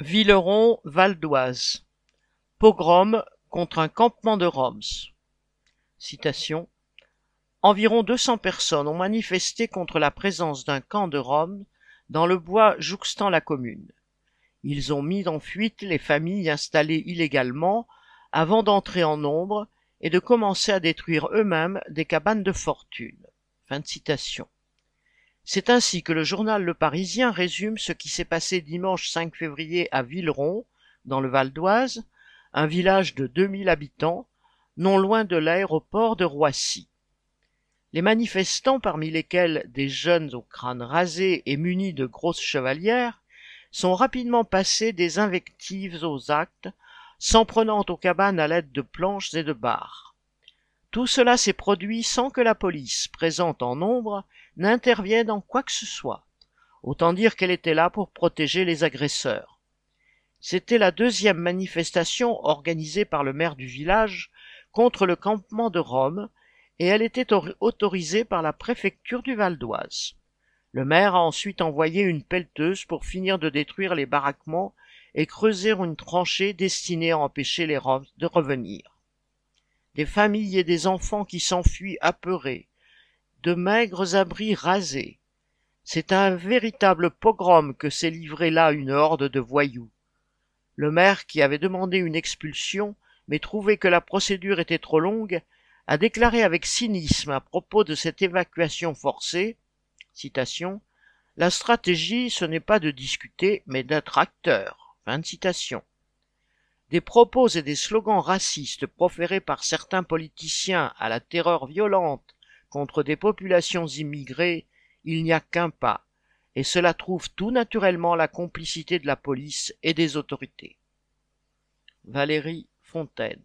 Villeron, Val d'Oise. Pogrom contre un campement de Roms. Citation. Environ 200 personnes ont manifesté contre la présence d'un camp de Roms dans le bois jouxtant la commune. Ils ont mis en fuite les familles installées illégalement avant d'entrer en nombre et de commencer à détruire eux-mêmes des cabanes de fortune. Fin de citation. C'est ainsi que le journal Le Parisien résume ce qui s'est passé dimanche 5 février à Villeron, dans le Val d'Oise, un village de 2000 habitants, non loin de l'aéroport de Roissy. Les manifestants, parmi lesquels des jeunes au crâne rasé et munis de grosses chevalières, sont rapidement passés des invectives aux actes, s'en prenant aux cabanes à l'aide de planches et de barres. Tout cela s'est produit sans que la police, présente en nombre, n'intervienne en quoi que ce soit. Autant dire qu'elle était là pour protéger les agresseurs. C'était la deuxième manifestation organisée par le maire du village contre le campement de Rome, et elle était autorisée par la préfecture du Val d'Oise. Le maire a ensuite envoyé une pelleteuse pour finir de détruire les baraquements et creuser une tranchée destinée à empêcher les Roms de revenir des familles et des enfants qui s'enfuient apeurés, de maigres abris rasés. C'est un véritable pogrom que s'est livré là une horde de voyous. Le maire, qui avait demandé une expulsion, mais trouvé que la procédure était trop longue, a déclaré avec cynisme à propos de cette évacuation forcée, citation, La stratégie, ce n'est pas de discuter, mais d'être acteur. Fin de citation des propos et des slogans racistes proférés par certains politiciens à la terreur violente contre des populations immigrées, il n'y a qu'un pas, et cela trouve tout naturellement la complicité de la police et des autorités. Valérie Fontaine